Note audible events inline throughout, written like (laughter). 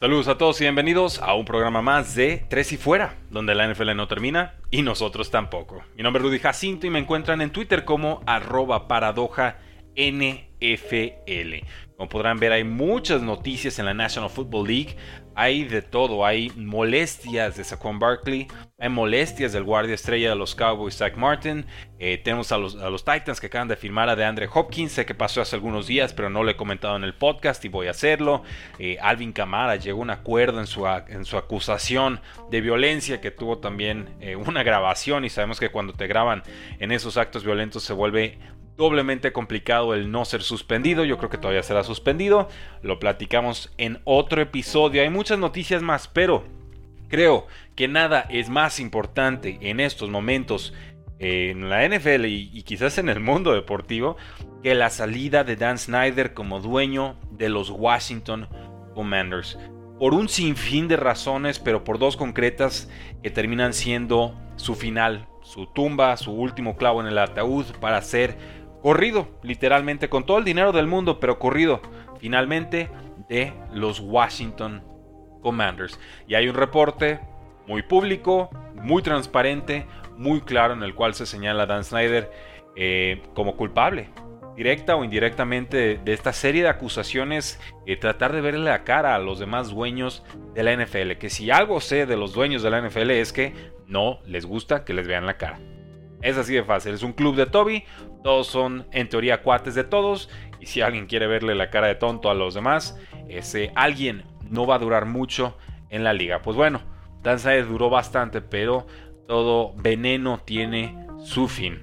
Saludos a todos y bienvenidos a un programa más de Tres y Fuera, donde la NFL no termina y nosotros tampoco. Mi nombre es Rudy Jacinto y me encuentran en Twitter como arroba paradoja NFL. Como podrán ver, hay muchas noticias en la National Football League. Hay de todo. Hay molestias de Saquon Barkley. Hay molestias del guardia estrella de los Cowboys, Zach Martin. Eh, tenemos a los, Titans que acaban de firmar a DeAndre Hopkins. Sé que pasó hace algunos días, pero no lo he comentado en el podcast y voy a hacerlo. Eh, Alvin Kamara llegó a un acuerdo en su, en su acusación de violencia que tuvo también eh, una grabación. Y sabemos que cuando te graban en esos actos violentos se vuelve doblemente complicado el no ser suspendido. Yo creo que todavía será suspendido. Lo platicamos en otro episodio. Hay muchas noticias más, pero creo que nada es más importante en estos momentos en la NFL y, quizás en el mundo deportivo que la salida de Dan Snyder como dueño de los Washington Commanders. Por un sinfín de razones, pero por dos concretas que terminan siendo su final, su tumba, su último clavo en el ataúd para ser corrido, literalmente, con todo el dinero del mundo, pero corrido, finalmente, de los Washington Commanders. Y hay un reporte muy público, muy transparente, muy claro, en el cual se señala a Dan Snyder eh, como culpable, directa o indirectamente, de esta serie de acusaciones, y tratar de verle la cara a los demás dueños de la NFL. Que si algo sé de los dueños de la NFL es que no les gusta que les vean la cara. Es así de fácil, es un club de Toby, todos son en teoría cuates de todos, y si alguien quiere verle la cara de tonto a los demás, ese alguien no va a durar mucho en la liga. Pues bueno, Danzai duró bastante, pero todo veneno tiene su fin.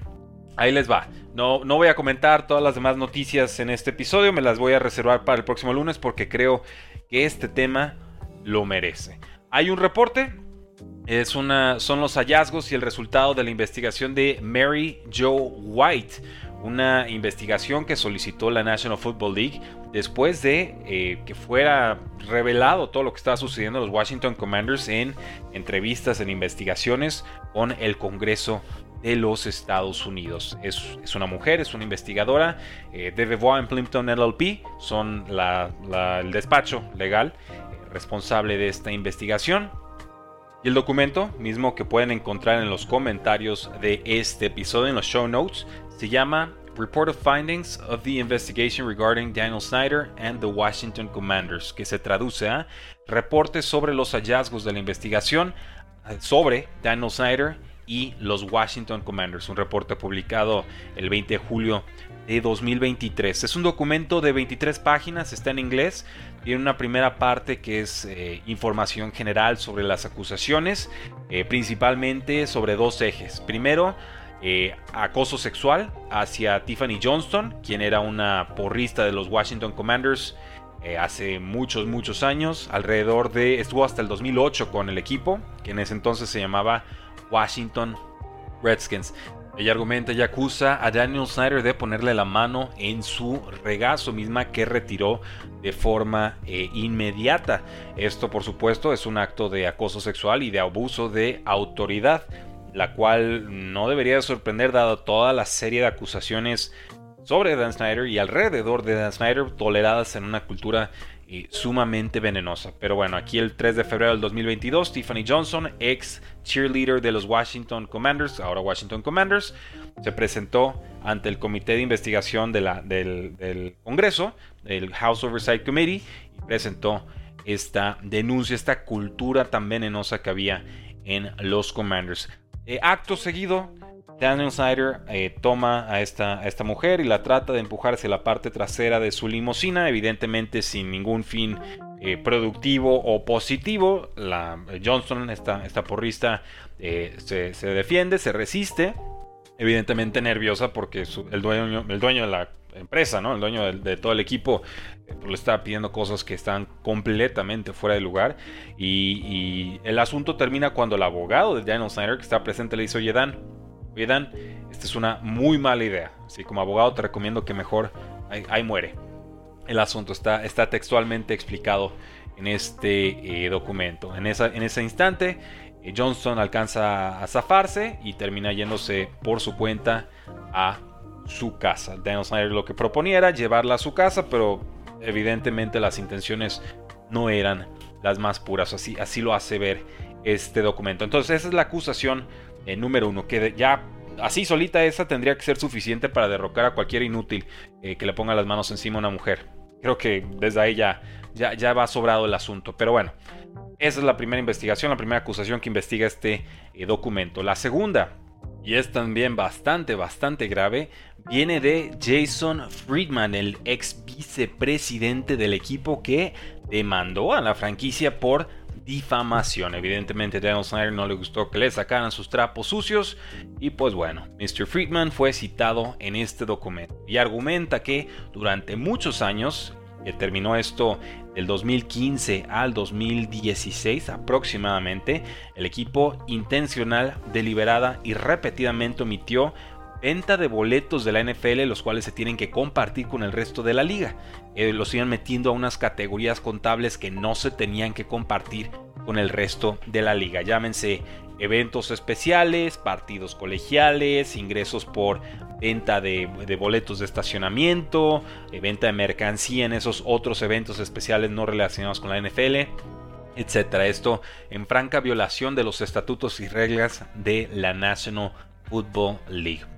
Ahí les va. No, no voy a comentar todas las demás noticias en este episodio, me las voy a reservar para el próximo lunes porque creo que este tema lo merece. Hay un reporte es una, son los hallazgos y el resultado de la investigación de Mary Joe White, una investigación que solicitó la National Football League después de eh, que fuera revelado todo lo que estaba sucediendo en los Washington Commanders en entrevistas, en investigaciones con el Congreso de los Estados Unidos. Es, una mujer, es una investigadora eh, de Devois en Plimpton LLP, son el despacho legal eh, responsable de esta investigación. El documento, mismo que pueden encontrar en los comentarios de este episodio, en los show notes, se llama Report of Findings of the Investigation Regarding Daniel Snyder and the Washington Commanders, que se traduce a Reportes sobre los hallazgos de la investigación sobre Daniel Snyder y los Washington Commanders, un reporte publicado el 20 de julio de 2023. Es un documento de 23 páginas, está en inglés, tiene una primera parte que es eh, información general sobre las acusaciones, eh, principalmente sobre dos ejes. Primero, eh, acoso sexual hacia Tiffany Johnston, quien era una porrista de los Washington Commanders hace muchos, muchos años, alrededor de, estuvo hasta el 2008 con el equipo, que en ese entonces se llamaba Washington Redskins. Ella argumenta y acusa a Daniel Snyder de ponerle la mano en su regazo, misma que retiró de forma eh, inmediata. Esto, por supuesto, es un acto de acoso sexual y de abuso de autoridad, la cual no debería sorprender dado toda la serie de acusaciones sobre Dan Snyder y alrededor de Dan Snyder toleradas en una cultura y sumamente venenosa. Pero bueno, aquí el 3 de febrero del 2022, Tiffany Johnson, ex cheerleader de los Washington Commanders, ahora Washington Commanders, se presentó ante el Comité de Investigación del, Congreso, el House Oversight Committee, y presentó esta denuncia, esta cultura tan venenosa que había en los Commanders. Eh, acto seguido, Daniel Snyder eh, toma a esta, esta, mujer y la trata de empujar hacia la parte trasera de su limusina, evidentemente sin ningún fin eh, productivo o positivo. La eh, Johnson, esta, esta porrista, se, se, defiende, se resiste, evidentemente nerviosa porque el, dueño, el dueño de la empresa, ¿no? El dueño de, todo el equipo pues, le estaba pidiendo cosas que están completamente fuera de lugar. Y, el asunto termina cuando el abogado de Daniel Snyder, que está presente, le dice, oye Dan, oye Dan, esta es una muy mala idea. Así como abogado te recomiendo que mejor ahí, muere. El asunto está, está textualmente explicado en este eh, documento. En, esa, en ese instante, eh, Johnston alcanza a zafarse y termina yéndose por su cuenta a su casa. Daniel Snyder lo que proponía era llevarla a su casa, pero evidentemente las intenciones no eran las más puras. Así, así lo hace ver este documento. Entonces esa es la acusación número uno, que ya así solita esa tendría que ser suficiente para derrocar a cualquier inútil eh, que le ponga las manos encima a una mujer. Creo que desde ahí ya, ya, va sobrado el asunto. Pero bueno, esa es la primera investigación, la primera acusación que investiga este eh, documento. La segunda, y es también bastante, bastante grave, viene de Jason Friedman, el ex vicepresidente del equipo que demandó a la franquicia por difamación. Evidentemente Daniel Snyder no le gustó que le sacaran sus trapos sucios y pues bueno, Mr. Friedman fue citado en este documento y argumenta que durante muchos años, que terminó esto del 2015 al 2016 aproximadamente, el equipo intencional, deliberada y repetidamente omitió venta de boletos de la NFL, los cuales se tienen que compartir con el resto de la liga. Eh, los iban metiendo a unas categorías contables que no se tenían que compartir con el resto de la liga. Llámense eventos especiales, partidos colegiales, ingresos por venta de, boletos de estacionamiento, eh, venta de mercancía en esos otros eventos especiales no relacionados con la NFL, etcétera. Esto en franca violación de los estatutos y reglas de la National Football League.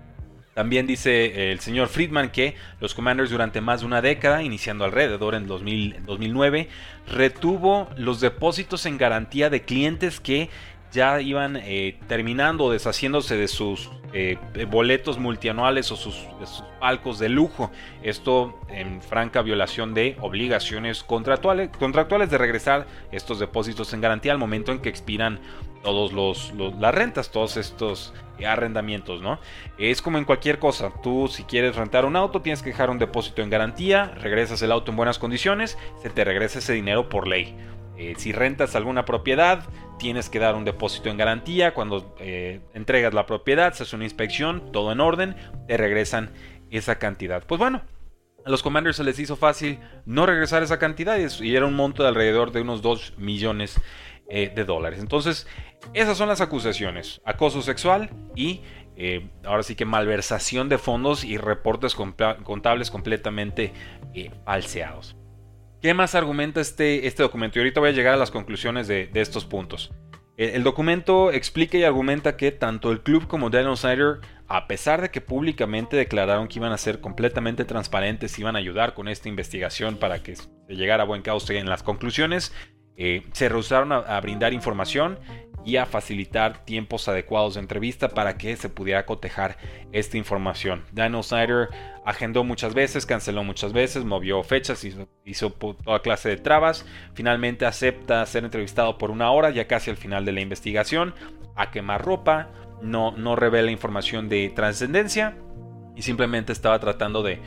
También dice el señor Friedman que los Commanders durante más de una década, iniciando alrededor en 2009, retuvo los depósitos en garantía de clientes que ya iban eh, terminando deshaciéndose de sus eh, boletos multianuales o sus, palcos de lujo. Esto en franca violación de obligaciones contractuales, de regresar estos depósitos en garantía al momento en que expiran todos los, las rentas, todos estos arrendamientos, ¿no? Es como en cualquier cosa. Tú si quieres rentar un auto tienes que dejar un depósito en garantía, regresas el auto en buenas condiciones, se te regresa ese dinero por ley. Eh, si rentas alguna propiedad, tienes que dar un depósito en garantía. Cuando eh, entregas la propiedad, se hace una inspección, todo en orden, te regresan esa cantidad. Pues bueno, a los Commanders se les hizo fácil no regresar esa cantidad y era un monto de alrededor de unos 2 millones eh, de dólares. Entonces, esas son las acusaciones. Acoso sexual y ahora sí que malversación de fondos y reportes contables completamente falseados. ¿Qué más argumenta este, este documento? Y ahorita voy a llegar a las conclusiones de, estos puntos. El, documento explica y argumenta que tanto el club como Daniel Snyder, a pesar de que públicamente declararon que iban a ser completamente transparentes, iban a ayudar con esta investigación para que se llegara a buen cauce en las conclusiones, eh, se rehusaron a, brindar información y a facilitar tiempos adecuados de entrevista para que se pudiera cotejar esta información. Daniel Snyder agendó muchas veces, canceló muchas veces, movió fechas, hizo, hizo toda clase de trabas. Finalmente acepta ser entrevistado por una hora, ya casi al final de la investigación, a quemar ropa, no, no revela información de trascendencia y simplemente estaba tratando de,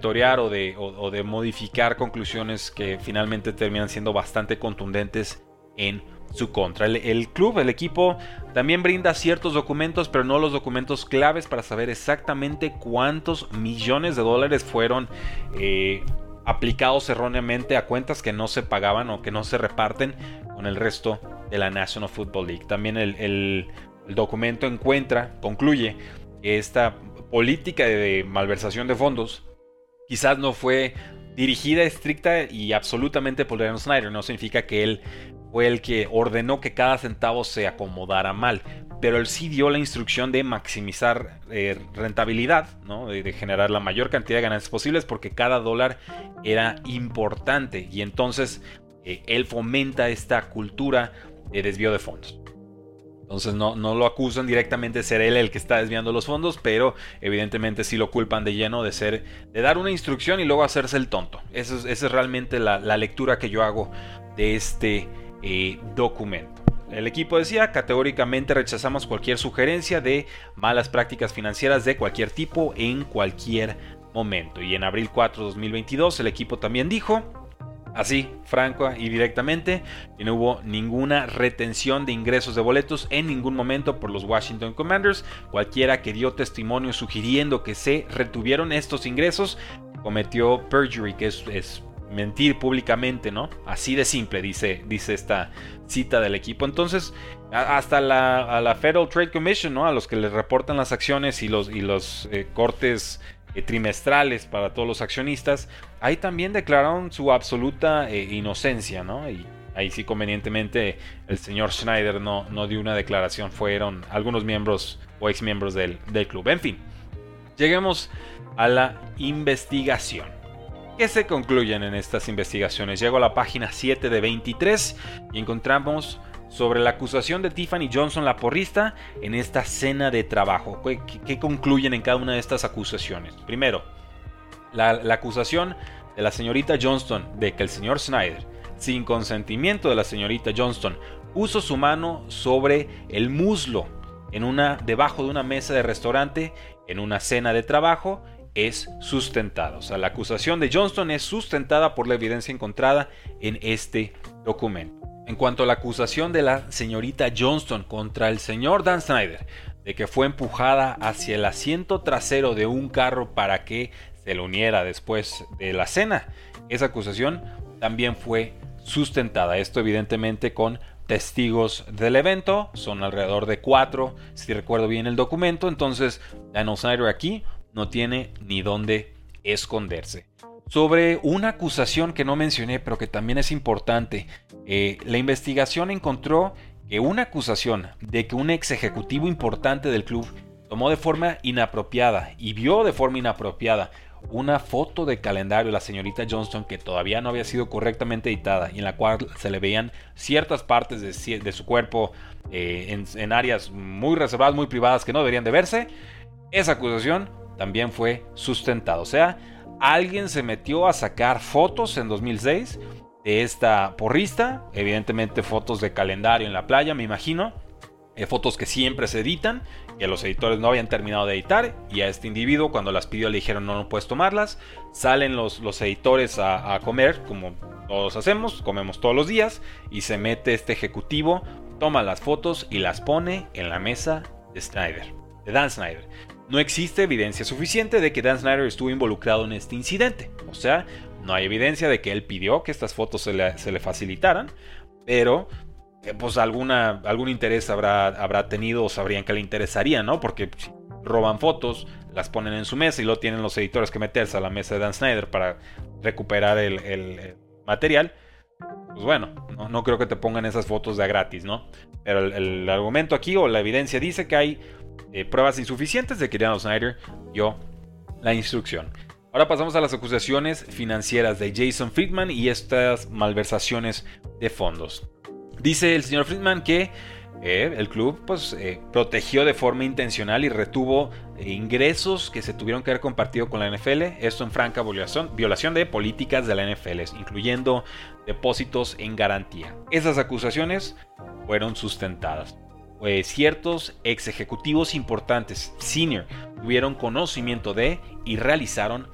torear o de, o de modificar conclusiones que finalmente terminan siendo bastante contundentes en su contra. El, club, el equipo, también brinda ciertos documentos, pero no los documentos claves para saber exactamente cuántos millones de dólares fueron eh, aplicados erróneamente a cuentas que no se pagaban o que no se reparten con el resto de la National Football League. También el, documento encuentra, concluye, que esta política de malversación de fondos quizás no fue dirigida estricta y absolutamente por Daniel Snyder. No significa que él fue el que ordenó que cada centavo se acomodara mal, pero él sí dio la instrucción de maximizar eh, rentabilidad, ¿no? de, generar la mayor cantidad de ganancias posibles porque cada dólar era importante y entonces eh, él fomenta esta cultura de desvío de fondos. Entonces no, no, lo acusan directamente de ser él el que está desviando los fondos, pero evidentemente sí lo culpan de lleno de ser, de dar una instrucción y luego hacerse el tonto. Esa es, es realmente la, la, lectura que yo hago de este documento. El equipo decía, categóricamente rechazamos cualquier sugerencia de malas prácticas financieras de cualquier tipo en cualquier momento. Y en abril 4 de 2022 el equipo también dijo, así, franco y directamente, que no hubo ninguna retención de ingresos de boletos en ningún momento por los Washington Commanders. Cualquiera que dio testimonio sugiriendo que se retuvieron estos ingresos cometió perjury, que es, mentir públicamente, ¿no? Así de simple, dice, dice esta cita del equipo. Entonces, hasta la, a la Federal Trade Commission, ¿no? A los que les reportan las acciones y los, y los eh, cortes eh, trimestrales para todos los accionistas, ahí también declararon su absoluta eh, inocencia, ¿no? Y ahí sí convenientemente el señor Schneider no, no dio una declaración, fueron algunos miembros o ex miembros del, del club. En fin, lleguemos a la investigación. ¿Qué se concluyen en estas investigaciones? Llego a la página 7 de 23 y encontramos sobre la acusación de Tiffany Johnson, la porrista, en esta cena de trabajo. ¿Qué, concluyen en cada una de estas acusaciones? Primero, la, la, acusación de la señorita Johnston de que el señor Snyder, sin consentimiento de la señorita Johnston, puso su mano sobre el muslo en una, debajo de una mesa de restaurante en una cena de trabajo es sustentada. O sea, la acusación de Johnston es sustentada por la evidencia encontrada en este documento. En cuanto a la acusación de la señorita Johnston contra el señor Dan Snyder de que fue empujada hacia el asiento trasero de un carro para que se le uniera después de la cena, esa acusación también fue sustentada. Esto evidentemente con testigos del evento, son alrededor de cuatro, si recuerdo bien el documento, entonces Dan Snyder aquí no tiene ni dónde esconderse sobre una acusación que no mencioné, pero que también es importante. Eh, la investigación encontró que una acusación de que un ex ejecutivo importante del club tomó de forma inapropiada y vio de forma inapropiada una foto de calendario de la señorita Johnston que todavía no había sido correctamente editada y en la cual se le veían ciertas partes de, su cuerpo eh, en, en áreas muy reservadas, muy privadas que no deberían de verse, esa acusación también fue sustentada. O sea, alguien se metió a sacar fotos en 2006 de esta porrista, evidentemente fotos de calendario en la playa, me imagino, eh, fotos que siempre se editan, que los editores no habían terminado de editar, y a este individuo cuando las pidió le dijeron no, no puedes tomarlas, salen los, los editores a, a comer, como todos hacemos, comemos todos los días, y se mete este ejecutivo, toma las fotos y las pone en la mesa de Snyder, de Dan Snyder no existe evidencia suficiente de que Dan Snyder estuvo involucrado en este incidente. O sea, no hay evidencia de que él pidió que estas fotos se le, facilitaran, pero eh, pues alguna, algún interés habrá, habrá tenido o sabrían que le interesaría, ¿no? Porque roban fotos, las ponen en su mesa y luego tienen los editores que meterse a la mesa de Dan Snyder para recuperar el, material. Pues bueno, no, creo que te pongan esas fotos de gratis, ¿no? Pero el argumento aquí o la evidencia dice que hay eh, pruebas insuficientes de que Dan Snyder dio la instrucción. Ahora pasamos a las acusaciones financieras de Jason Friedman y estas malversaciones de fondos. Dice el señor Friedman que eh, el club pues, eh, protegió de forma intencional y retuvo ingresos que se tuvieron que haber compartido con la NFL, esto en franca violación, violación de políticas de la NFL, incluyendo depósitos en garantía. Esas acusaciones fueron sustentadas. Eh, ciertos ex ejecutivos importantes, senior, tuvieron conocimiento de y realizaron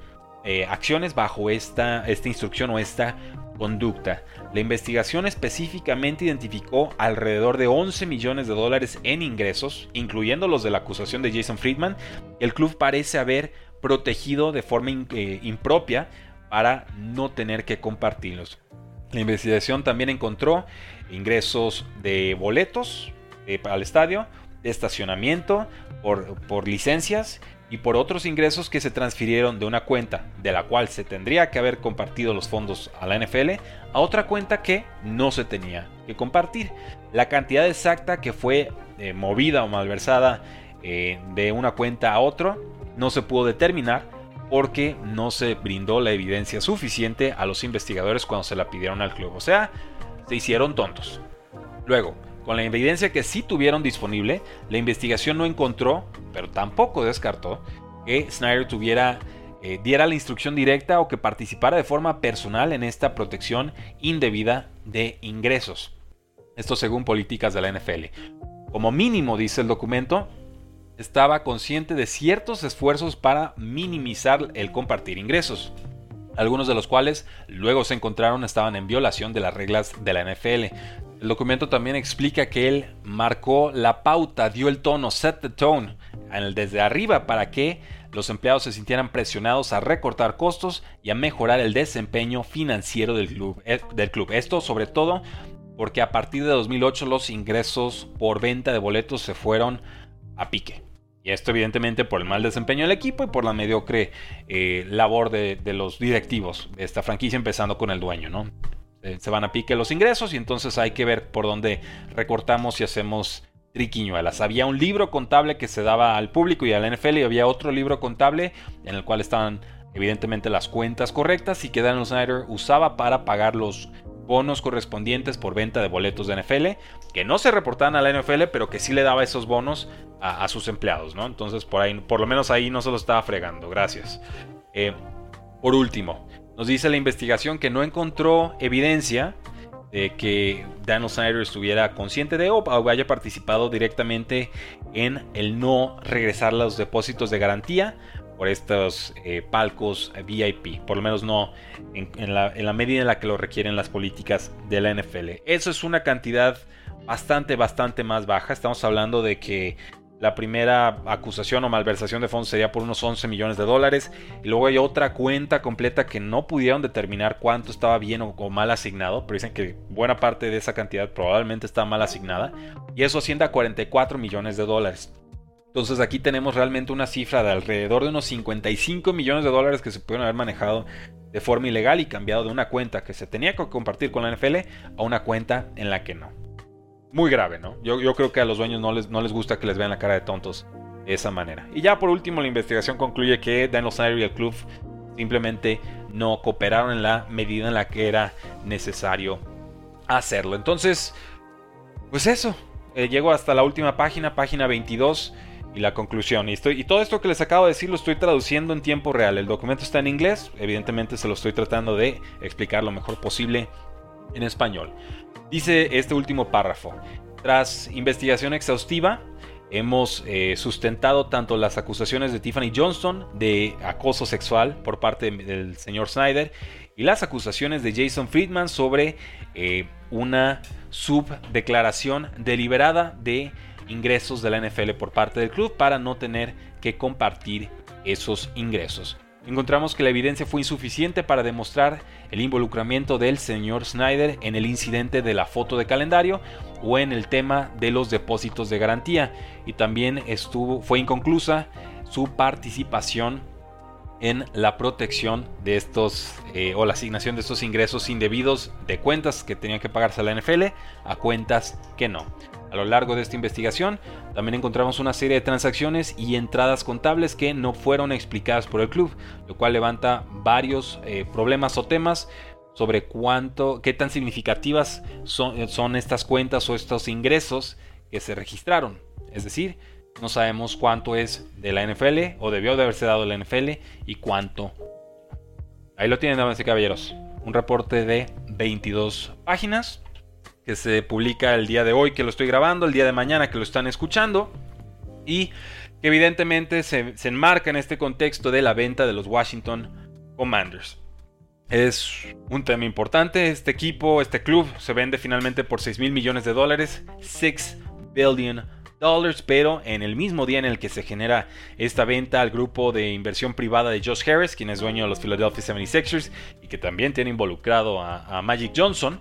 eh, acciones bajo esta, esta instrucción o esta conducta. La investigación específicamente identificó alrededor de 11 millones de dólares en ingresos, incluyendo los de la acusación de Jason Friedman. El club parece haber protegido de forma eh, impropia para no tener que compartirlos. La investigación también encontró ingresos de boletos, eh, al estadio, de estacionamiento, por, por licencias y por otros ingresos que se transfirieron de una cuenta de la cual se tendría que haber compartido los fondos a la NFL a otra cuenta que no se tenía que compartir. La cantidad exacta que fue eh, movida o malversada eh, de una cuenta a otra no se pudo determinar porque no se brindó la evidencia suficiente a los investigadores cuando se la pidieron al club. O sea, se hicieron tontos. Luego, con la evidencia que sí tuvieron disponible, la investigación no encontró, pero tampoco descartó, que Snyder tuviera, eh, diera la instrucción directa o que participara de forma personal en esta protección indebida de ingresos. Esto según políticas de la NFL. Como mínimo, dice el documento, estaba consciente de ciertos esfuerzos para minimizar el compartir ingresos, algunos de los cuales luego se encontraron estaban en violación de las reglas de la NFL. El documento también explica que él marcó la pauta, dio el tono, set the tone, desde arriba para que los empleados se sintieran presionados a recortar costos y a mejorar el desempeño financiero del club. Eh, del club. Esto sobre todo porque a partir de 2008 los ingresos por venta de boletos se fueron a pique. Y esto evidentemente por el mal desempeño del equipo y por la mediocre eh, labor de, los directivos de esta franquicia, empezando con el dueño, ¿no? se van a pique los ingresos y entonces hay que ver por dónde recortamos y hacemos triquiñuelas. Había un libro contable que se daba al público y al NFL y había otro libro contable en el cual estaban evidentemente las cuentas correctas y que Daniel Snyder usaba para pagar los bonos correspondientes por venta de boletos de NFL, que no se reportaban a la NFL, pero que sí le daba esos bonos a, sus empleados, ¿no? Entonces, por ahí, por lo menos ahí no se lo estaba fregando. Gracias. Eh, por último, nos dice la investigación que no encontró evidencia de que Daniel Snyder estuviera consciente de o haya participado directamente en el no regresar los depósitos de garantía por estos eh, palcos VIP, por lo menos no en, la, medida en la que lo requieren las políticas de la NFL. Eso es una cantidad bastante, bastante más baja. Estamos hablando de que la primera acusación o malversación de fondos sería por unos 11 millones de dólares. Y luego hay otra cuenta completa que no pudieron determinar cuánto estaba bien o, o, mal asignado. Pero dicen que buena parte de esa cantidad probablemente está mal asignada. Y eso asciende a 44 millones de dólares. Entonces aquí tenemos realmente una cifra de alrededor de unos 55 millones de dólares que se pueden haber manejado de forma ilegal y cambiado de una cuenta que se tenía que compartir con la NFL a una cuenta en la que no. Muy grave, ¿no? Yo, creo que a los dueños no les, no les gusta que les vean la cara de tontos de esa manera. Y ya por último la investigación concluye que Daniel Snyder y el club simplemente no cooperaron en la medida en la que era necesario hacerlo. Entonces, pues eso. Eh, llego hasta la última página, página 22 y la conclusión. Y, todo esto que les acabo de decir lo estoy traduciendo en tiempo real. El documento está en inglés, evidentemente se lo estoy tratando de explicar lo mejor posible en español. Dice este último párrafo. Tras investigación exhaustiva, hemos eh, sustentado tanto las acusaciones de Tiffany Johnston de acoso sexual por parte del señor Snyder y las acusaciones de Jason Friedman sobre eh, una subdeclaración deliberada de ingresos de la NFL por parte del club para no tener que compartir esos ingresos. Encontramos que la evidencia fue insuficiente para demostrar el involucramiento del señor Snyder en el incidente de la foto de calendario o en el tema de los depósitos de garantía y también estuvo fue inconclusa su participación en la protección de estos eh, o la asignación de estos ingresos indebidos de cuentas que tenían que pagarse a la NFL a cuentas que no. A lo largo de esta investigación también encontramos una serie de transacciones y entradas contables que no fueron explicadas por el club, lo cual levanta varios eh, problemas o temas sobre cuánto, qué tan significativas son, son estas cuentas o estos ingresos que se registraron. Es decir, no sabemos cuánto es de la NFL o debió de haberse dado la NFL y cuánto. Ahí lo tienen, damas y caballeros. Un reporte de 22 páginas que se publica el día de hoy que lo estoy grabando, el día de mañana que lo están escuchando y que evidentemente se, enmarca en este contexto de la venta de los Washington Commanders. Es un tema importante, este equipo, este club se vende finalmente por 6 mil millones de dólares, 6 billion dollars, pero en el mismo día en el que se genera esta venta al grupo de inversión privada de Josh Harris, quien es dueño de los Philadelphia 76ers y que también tiene involucrado a Magic Johnson,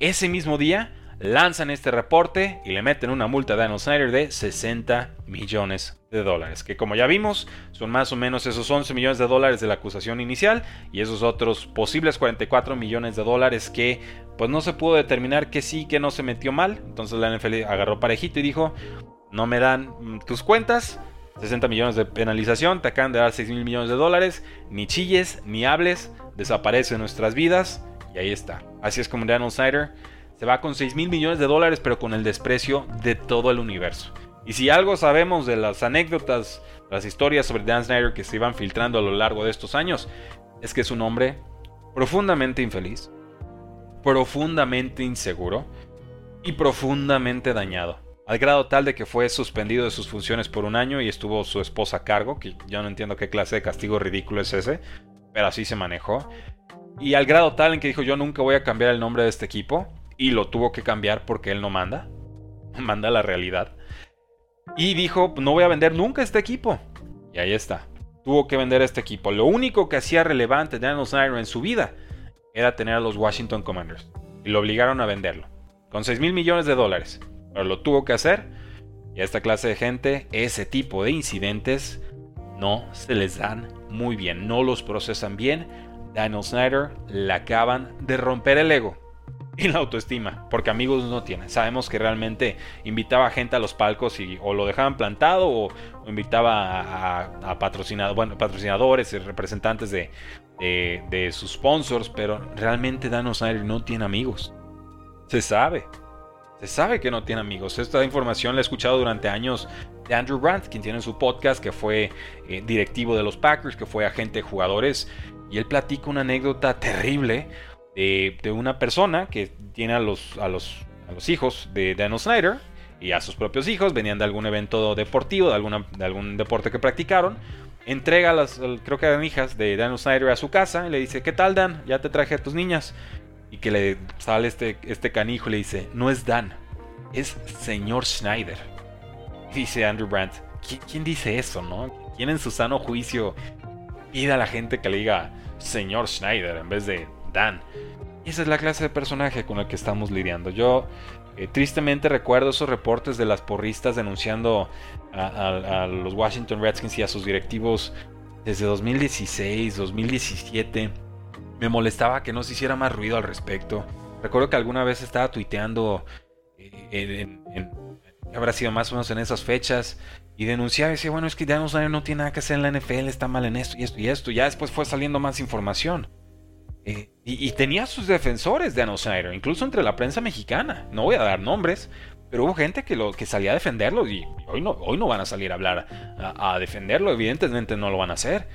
ese mismo día lanzan este reporte y le meten una multa a Daniel Snyder de 60 millones de dólares, que como ya vimos son más o menos esos 11 millones de dólares de la acusación inicial y esos otros posibles 44 millones de dólares que pues no se pudo determinar que sí, que no se metió mal, entonces la NFL agarró parejito y dijo, no me dan mm, tus cuentas, 60 millones de penalización, te acaban de dar 6 mil millones de dólares, ni chilles, ni hables, desaparece nuestras vidas y ahí está. Así es como Daniel Snyder se va con 6 mil millones de dólares, pero con el desprecio de todo el universo. Y si algo sabemos de las anécdotas, las historias sobre Dan Snyder que se iban filtrando a lo largo de estos años, es que es un hombre profundamente infeliz, profundamente inseguro y profundamente dañado. al grado tal de que fue suspendido de sus funciones por un año y estuvo su esposa a cargo, que yo no entiendo qué clase de castigo ridículo es ese, pero así se manejó. Y al grado tal en que dijo yo nunca voy a cambiar el nombre de este equipo, y lo tuvo que cambiar porque él no manda, (laughs) manda la realidad. Y dijo, no voy a vender nunca este equipo. Y ahí está, tuvo que vender este equipo. Lo único que hacía relevante Daniel Snyder en su vida era tener a los Washington Commanders. Y lo obligaron a venderlo, con 6 mil millones de dólares pero lo tuvo que hacer. Y a esta clase de gente, ese tipo de incidentes no se les dan muy bien, no los procesan bien. Daniel Snyder le acaban de romper el ego y la autoestima, porque amigos no tiene. Sabemos que realmente invitaba gente a los palcos y o lo dejaban plantado o, invitaba a, patrocinadores y representantes de, de sus sponsors, pero realmente Daniel Snyder no tiene amigos. Se sabe. Se sabe que no tiene amigos. Esta información la he escuchado durante años de Andrew Brandt, quien tiene su podcast, que fue eh, directivo de los Packers, que fue agente de jugadores. Y él platica una anécdota terrible de, una persona que tiene a los, a los, a los hijos de Daniel Snyder y a sus propios hijos. Venían de algún evento deportivo, de, alguna, de algún deporte que practicaron. Entrega a las, creo que eran hijas de Daniel Snyder a su casa y le dice, ¿qué tal Dan? Ya te traje a tus niñas. Y que le sale este, este canijo y le dice, no es Dan, es señor Schneider. Dice Andrew Brandt, ¿quién, dice eso, no? ¿Quién en su sano juicio pide a la gente que le diga señor Schneider en vez de Dan? Esa es la clase de personaje con el que estamos lidiando. Yo eh, tristemente recuerdo esos reportes de las porristas denunciando a, los Washington Redskins y a sus directivos desde 2016, 2017 me molestaba que no se hiciera más ruido al respecto. Recuerdo que alguna vez estaba tuiteando, eh, habrá sido más o menos en esas fechas, y denunciaba y decía, bueno, es que Daniel Snyder no tiene nada que hacer en la NFL, está mal en esto y esto y esto. Ya después fue saliendo más información. Eh, y, tenía sus defensores de Snyder, incluso entre la prensa mexicana. No voy a dar nombres, pero hubo gente que, lo, que salía a defenderlo y hoy no, hoy no van a salir a hablar a defenderlo, evidentemente no lo van a hacer.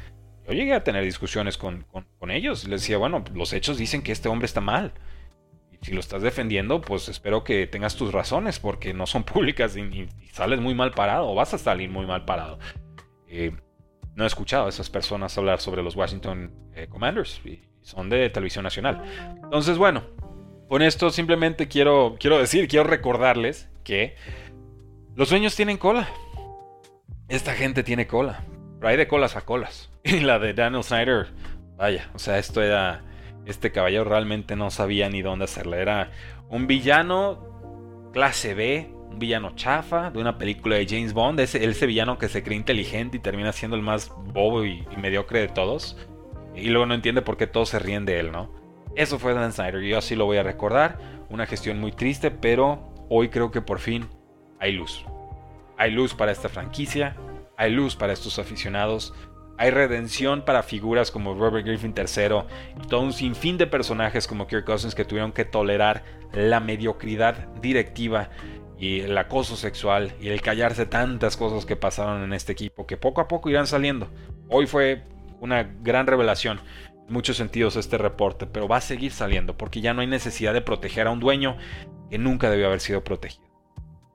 Yo llegué a tener discusiones con, ellos. Les decía, bueno, los hechos dicen que este hombre está mal. Y si lo estás defendiendo, pues espero que tengas tus razones, porque no son (laughs) públicas y, sales muy mal parado, o vas a salir muy mal parado. Eh, no he escuchado a esas personas hablar sobre los Washington eh, Commanders, y son de televisión nacional. Entonces, bueno, con esto simplemente quiero, quiero decir, quiero recordarles que los sueños tienen cola. Esta gente tiene cola. Pero hay de colas a colas. (laughs) Y la de Daniel Snyder, vaya, o sea, esto era. Este caballero realmente no sabía ni dónde hacerla. Era un villano clase B, un villano chafa de una película de James Bond. Ese, ese villano que se cree inteligente y termina siendo el más bobo y, mediocre de todos. Y luego no entiende por qué todos se ríen de él, ¿no? Eso fue Dan Snyder, yo así lo voy a recordar. Una gestión muy triste, pero hoy creo que por fin hay luz. Hay luz para esta franquicia, hay luz para estos aficionados, hay redención para figuras como Robert Griffin III y todo un sinfín de personajes como Kirk Cousins que tuvieron que tolerar la mediocridad directiva y el acoso sexual y el callarse tantas cosas que pasaron en este equipo que poco a poco irán saliendo. Hoy fue una gran revelación en muchos sentidos este reporte, pero va a seguir saliendo porque ya no hay necesidad de proteger a un dueño que nunca debió haber sido protegido.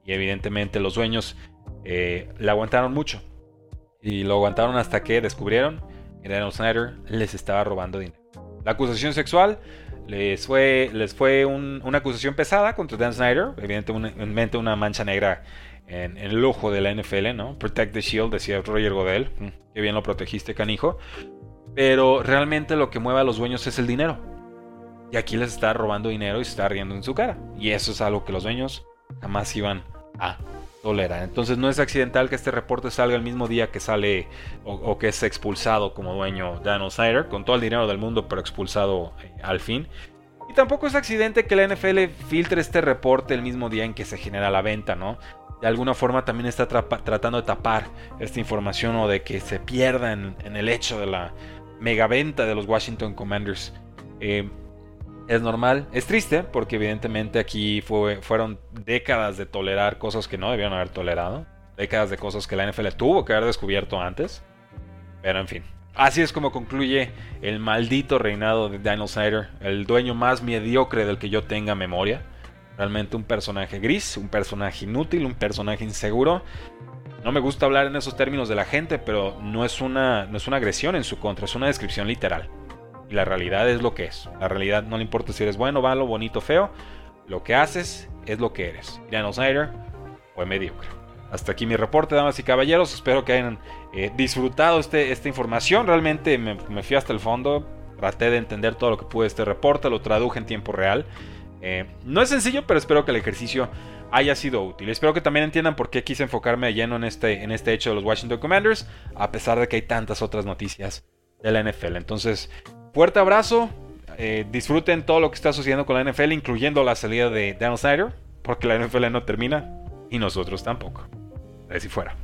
Y evidentemente los dueños eh, le aguantaron mucho. Y lo aguantaron hasta que descubrieron que Daniel Snyder les estaba robando dinero. La acusación sexual les fue, les fue una acusación pesada contra Dan Snyder, evidentemente una mancha negra en, el ojo de la NFL, ¿no? Protect the Shield, decía Roger Godel. Mm, qué bien lo protegiste, canijo. Pero realmente lo que mueve a los dueños es el dinero. Y aquí les está robando dinero y se está riendo en su cara. Y eso es algo que los dueños jamás iban a tolera. Entonces no es accidental que este reporte salga el mismo día que sale o, que es expulsado como dueño Daniel Snyder, con todo el dinero del mundo, pero expulsado eh, al fin. Y tampoco es accidente que la NFL filtre este reporte el mismo día en que se genera la venta, ¿no? De alguna forma también está tratando de tapar esta información o de que se pierda en, el hecho de la megaventa de los Washington Commanders. Eh, es normal. Es triste porque evidentemente aquí fue, fueron décadas de tolerar cosas que no debían haber tolerado. Décadas de cosas que la NFL tuvo que haber descubierto antes. Pero en fin. Así es como concluye el maldito reinado de Daniel Snyder, el dueño más mediocre del que yo tenga memoria. Realmente un personaje gris, un personaje inútil, un personaje inseguro. No me gusta hablar en esos términos de la gente, pero no es una, no es una agresión en su contra, es una descripción literal. Y la realidad es lo que es. La realidad no le importa si eres bueno, malo, bonito, feo. Lo que haces es lo que eres. Daniel Snyder fue mediocre. Hasta aquí mi reporte, damas y caballeros. Espero que hayan eh, disfrutado este, esta información. Realmente me, fui hasta el fondo. Traté de entender todo lo que pude este reporte. Lo traduje en tiempo real. Eh, no es sencillo, pero espero que el ejercicio haya sido útil. Espero que también entiendan por qué quise enfocarme lleno en este, en este hecho de los Washington Commanders. A pesar de que hay tantas otras noticias de la NFL. Entonces, fuerte abrazo. Eh, disfruten todo lo que está sucediendo con la NFL, incluyendo la salida de Daniel Snyder. Porque la NFL no termina. Y nosotros tampoco. A ver si fuera.